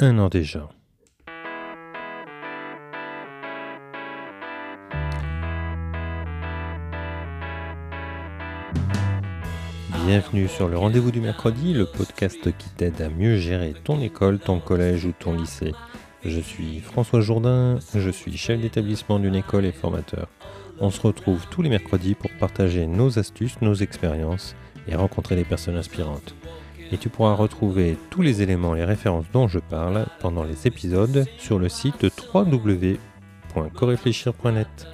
un an déjà. Bienvenue sur le rendez-vous du mercredi, le podcast qui t'aide à mieux gérer ton école, ton collège ou ton lycée. Je suis François Jourdain, je suis chef d'établissement d'une école et formateur. On se retrouve tous les mercredis pour partager nos astuces, nos expériences et rencontrer des personnes inspirantes. Et tu pourras retrouver tous les éléments et références dont je parle pendant les épisodes sur le site www.coréfléchir.net.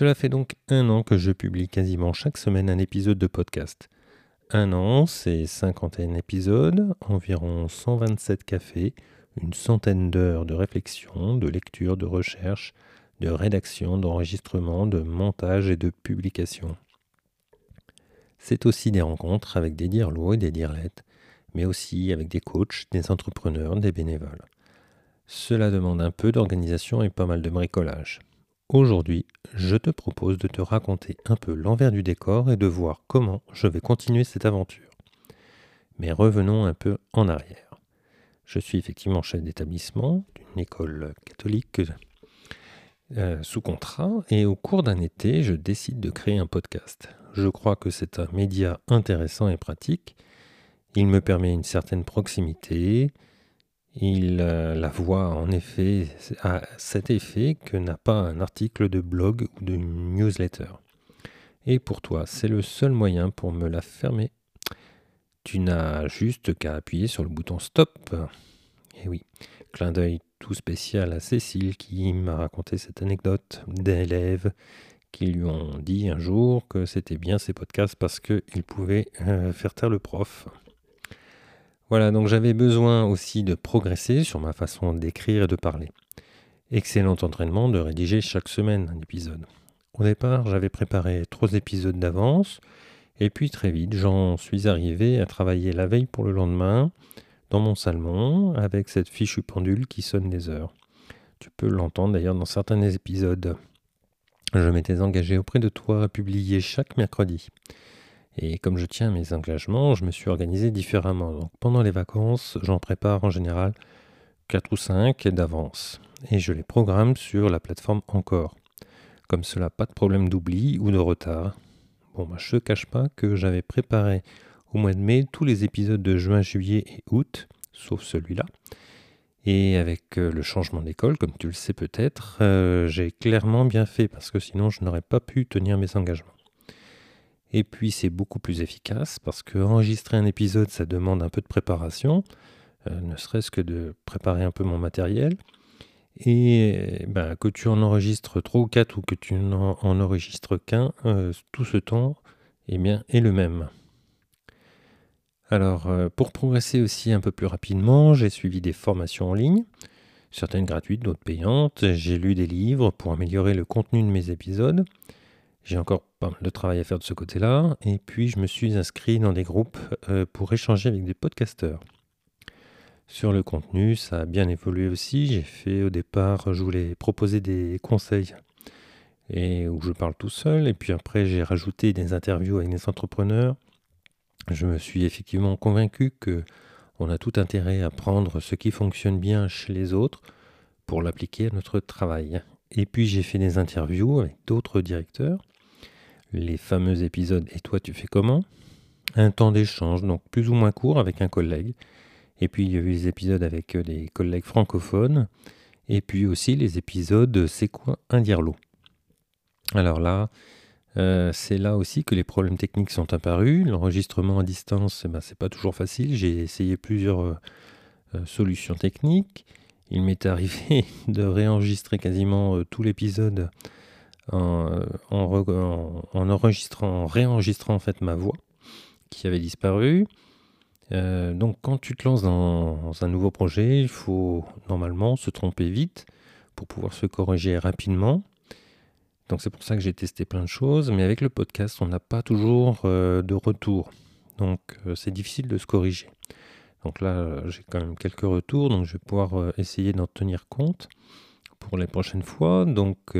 Cela fait donc un an que je publie quasiment chaque semaine un épisode de podcast. Un an, c'est 51 épisodes, environ 127 cafés, une centaine d'heures de réflexion, de lecture, de recherche, de rédaction, d'enregistrement, de montage et de publication. C'est aussi des rencontres avec des dirlots et des dirlettes, mais aussi avec des coachs, des entrepreneurs, des bénévoles. Cela demande un peu d'organisation et pas mal de bricolage. Aujourd'hui, je te propose de te raconter un peu l'envers du décor et de voir comment je vais continuer cette aventure. Mais revenons un peu en arrière. Je suis effectivement chef d'établissement d'une école catholique euh, sous contrat et au cours d'un été, je décide de créer un podcast. Je crois que c'est un média intéressant et pratique. Il me permet une certaine proximité, il, euh, la voix, en effet, a cet effet que n'a pas un article de blog ou de newsletter. Et pour toi, c'est le seul moyen pour me la fermer. Tu n'as juste qu'à appuyer sur le bouton stop. Et oui, clin d'œil tout spécial à Cécile qui m'a raconté cette anecdote d'élèves qui lui ont dit un jour que c'était bien ces podcasts parce qu'ils pouvaient euh, faire taire le prof. Voilà, donc j'avais besoin aussi de progresser sur ma façon d'écrire et de parler. Excellent entraînement de rédiger chaque semaine un épisode. Au départ, j'avais préparé trois épisodes d'avance, et puis très vite, j'en suis arrivé à travailler la veille pour le lendemain, dans mon salon, avec cette fichue pendule qui sonne des heures. Tu peux l'entendre d'ailleurs dans certains épisodes. Je m'étais engagé auprès de toi à publier chaque mercredi. Et comme je tiens mes engagements, je me suis organisé différemment. Donc pendant les vacances, j'en prépare en général 4 ou 5 d'avance. Et je les programme sur la plateforme Encore. Comme cela, pas de problème d'oubli ou de retard. Bon, je ne cache pas que j'avais préparé au mois de mai tous les épisodes de juin, juillet et août, sauf celui-là. Et avec euh, le changement d'école, comme tu le sais peut-être, euh, j'ai clairement bien fait parce que sinon je n'aurais pas pu tenir mes engagements. Et puis c'est beaucoup plus efficace parce que enregistrer un épisode, ça demande un peu de préparation, euh, ne serait-ce que de préparer un peu mon matériel. Et ben, que tu en enregistres 3 ou 4 ou que tu n'en enregistres qu'un, euh, tout ce temps eh bien, est le même. Alors, euh, pour progresser aussi un peu plus rapidement, j'ai suivi des formations en ligne, certaines gratuites, d'autres payantes. J'ai lu des livres pour améliorer le contenu de mes épisodes. J'ai encore pas mal de travail à faire de ce côté-là. Et puis, je me suis inscrit dans des groupes euh, pour échanger avec des podcasteurs. Sur le contenu, ça a bien évolué aussi. J'ai fait au départ, je voulais proposer des conseils et où je parle tout seul. Et puis après, j'ai rajouté des interviews avec des entrepreneurs. Je me suis effectivement convaincu que on a tout intérêt à prendre ce qui fonctionne bien chez les autres pour l'appliquer à notre travail. Et puis j'ai fait des interviews avec d'autres directeurs les fameux épisodes Et toi tu fais comment? Un temps d'échange, donc plus ou moins court avec un collègue. Et puis il y a eu les épisodes avec euh, des collègues francophones. Et puis aussi les épisodes C'est quoi un dirlo? Alors là, euh, c'est là aussi que les problèmes techniques sont apparus. L'enregistrement à distance, eh ben, c'est pas toujours facile. J'ai essayé plusieurs euh, solutions techniques. Il m'est arrivé de réenregistrer quasiment tout l'épisode en, enregistrant, en réenregistrant ma voix qui avait disparu. Euh, donc quand tu te lances dans, un nouveau projet, il faut normalement se tromper vite pour pouvoir se corriger rapidement. Donc c'est pour ça que j'ai testé plein de choses, mais avec le podcast, on n'a pas toujours euh, de retour. Donc euh, c'est difficile de se corriger. Donc là, j'ai quand même quelques retours, donc je vais pouvoir essayer d'en tenir compte pour les prochaines fois. Donc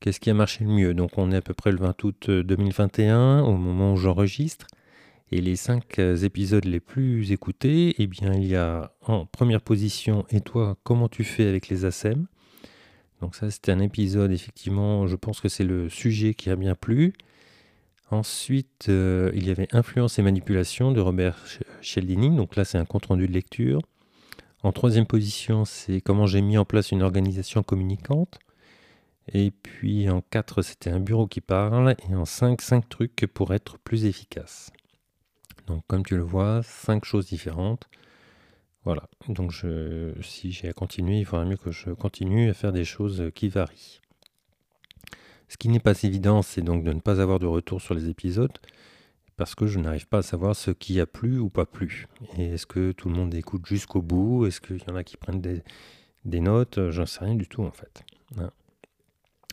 Qu'est-ce qui a marché le mieux? Donc on est à peu près le 20 août 2021 au moment où j'enregistre. Et les cinq épisodes les plus écoutés, eh bien il y a en première position Et toi, comment tu fais avec les ASEM Donc ça c'était un épisode effectivement, je pense que c'est le sujet qui a bien plu. Ensuite, euh, il y avait Influence et manipulation de Robert Cialdini. Donc là, c'est un compte-rendu de lecture. En troisième position, c'est comment j'ai mis en place une organisation communicante. Et puis en quatre, c'était un bureau qui parle. Et en cinq, cinq trucs pour être plus efficace. Donc comme tu le vois, cinq choses différentes. Voilà. Donc si j'ai à continuer, il faudrait mieux que je continue à faire des choses qui varient. Ce qui n'est pas évident, c'est donc de ne pas avoir de retour sur les épisodes, parce que je n'arrive pas à savoir ce qui a plu ou pas plu. Et est-ce que tout le monde écoute jusqu'au bout? Est-ce qu'il y en a qui prennent des, notes? J'en sais rien du tout en fait. Hein.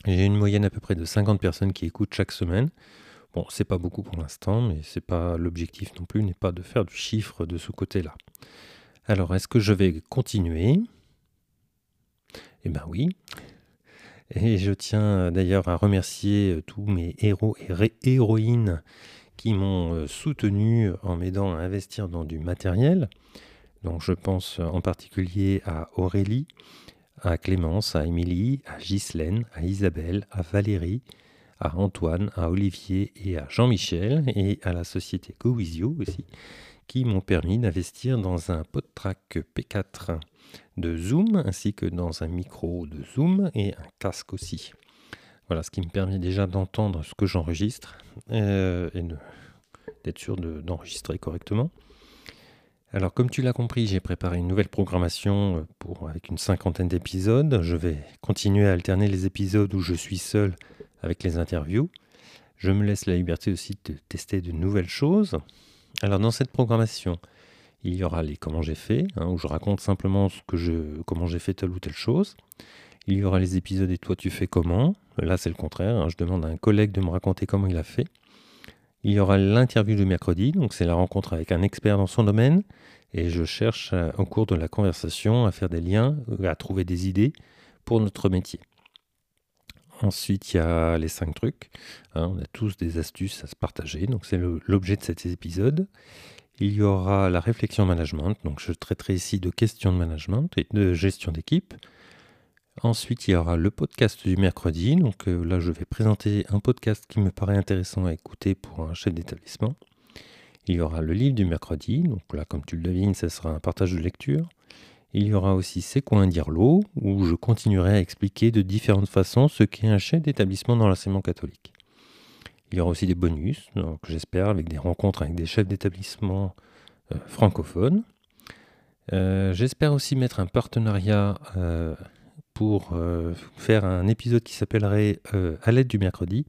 J'ai une moyenne à peu près de 50 personnes qui écoutent chaque semaine. Bon, c'est pas beaucoup pour l'instant, mais c'est pas l'objectif non plus, n'est pas de faire du chiffre de ce côté-là. Alors, est-ce que je vais continuer? Eh bien oui, et je tiens d'ailleurs à remercier euh, tous mes héros et héroïnes qui m'ont euh, soutenu en m'aidant à investir dans du matériel. Donc je pense en particulier à Aurélie, à Clémence, à Émilie, à Ghislaine, à Isabelle, à Valérie, à Antoine, à Olivier et à Jean-Michel et à la société GoWizio aussi qui m'ont permis d'investir dans un PodTrack P4 de Zoom, ainsi que dans un micro de Zoom et un casque aussi. Voilà, ce qui me permet déjà d'entendre ce que j'enregistre euh, et d'être sûr d'enregistrer correctement. Alors, comme tu l'as compris, j'ai préparé une nouvelle programmation euh, avec une cinquantaine d'épisodes. Je vais continuer à alterner les épisodes où je suis seul avec les interviews. Je me laisse la liberté aussi de tester de nouvelles choses. Alors, dans cette programmation, il y aura les comment j'ai fait, hein, où je raconte simplement ce que je, comment j'ai fait telle ou telle chose. Il y aura les épisodes et toi tu fais comment? Là c'est le contraire, hein, je demande à un collègue de me raconter comment il a fait. Il y aura l'interview du mercredi, donc c'est la rencontre avec un expert dans son domaine. Et je cherche euh, au cours de la conversation à faire des liens, euh, à trouver des idées pour notre métier. Ensuite, il y a les cinq trucs. Hein, on a tous des astuces à se partager, donc c'est l'objet de cet épisode. Il y aura la réflexion management, donc je traiterai ici de questions de management et de gestion d'équipe. Ensuite, il y aura le podcast du mercredi, donc euh, là je vais présenter un podcast qui me paraît intéressant à écouter pour un chef d'établissement. Il y aura le livre du mercredi, donc là comme tu le devines, ce sera un partage de lecture. Il y aura aussi C'est quoi un l'eau, où je continuerai à expliquer de différentes façons ce qu'est un chef d'établissement dans l'enseignement catholique. Il y aura aussi des bonus, donc j'espère, avec des rencontres avec des chefs d'établissement euh, francophones. Euh, j'espère aussi mettre un partenariat euh, pour faire un épisode qui s'appellerait À l'aide du mercredi.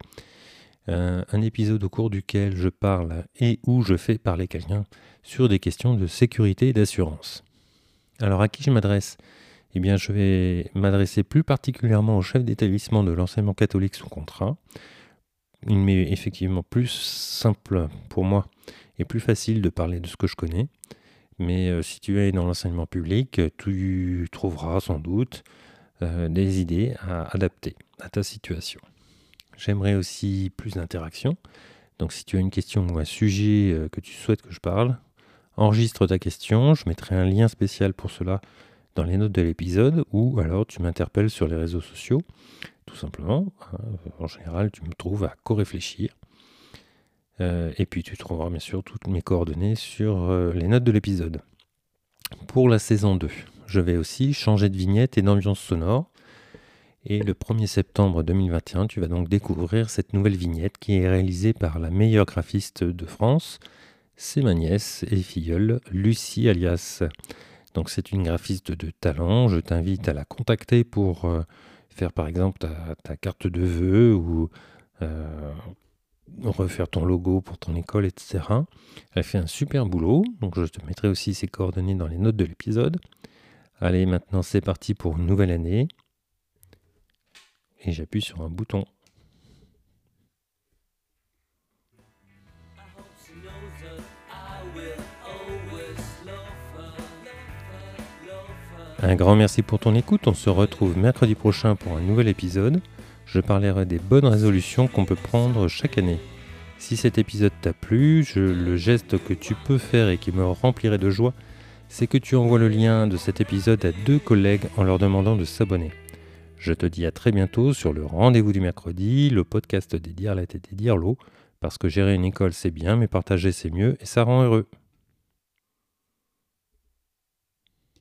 un épisode au cours duquel je parle et où je fais parler quelqu'un sur des questions de sécurité et d'assurance. Alors à qui je m'adresse? Eh bien je vais m'adresser plus particulièrement aux chefs d'établissement de l'enseignement catholique sous contrat, il m'est effectivement plus simple pour moi et plus facile de parler de ce que je connais. Mais euh, si tu es dans l'enseignement public, tu trouveras sans doute euh, des idées à adapter à ta situation. J'aimerais aussi plus d'interaction. Donc si tu as une question ou un sujet euh, que tu souhaites que je parle, enregistre ta question. Je mettrai un lien spécial pour cela dans les notes de l'épisode ou alors tu m'interpelles sur les réseaux sociaux tout simplement. Hein. En général, tu me trouves à co-réfléchir. Euh, et puis tu trouveras bien sûr toutes mes coordonnées sur les notes de l'épisode. Pour la saison 2, je vais aussi changer de vignette et d'ambiance sonore. Et le 1er septembre 2021, tu vas donc découvrir cette nouvelle vignette qui est réalisée par la meilleure graphiste de France. C'est ma nièce et filleule, Lucie Alias. Donc c'est une graphiste de talent. Je t'invite à la contacter pour euh, faire par exemple ta, carte de vœux ou euh, refaire ton logo pour ton école, etc. Elle fait un super boulot, donc je te mettrai aussi ses coordonnées dans les notes de l'épisode. Allez, maintenant c'est parti pour une nouvelle année. Et j'appuie sur un bouton. Un grand merci pour ton écoute. On se retrouve mercredi prochain pour un nouvel épisode. je parlerai des bonnes résolutions qu'on peut prendre chaque année. Si cet épisode t'a plu, le geste que tu peux faire et qui me remplirait de joie, c'est que tu envoies le lien de cet épisode à deux collègues en leur demandant de s'abonner. Je te dis à très bientôt sur le rendez-vous du mercredi, le podcast des Dirlettes et des Dirlots, parce que gérer une école c'est bien, mais partager c'est mieux et ça rend heureux.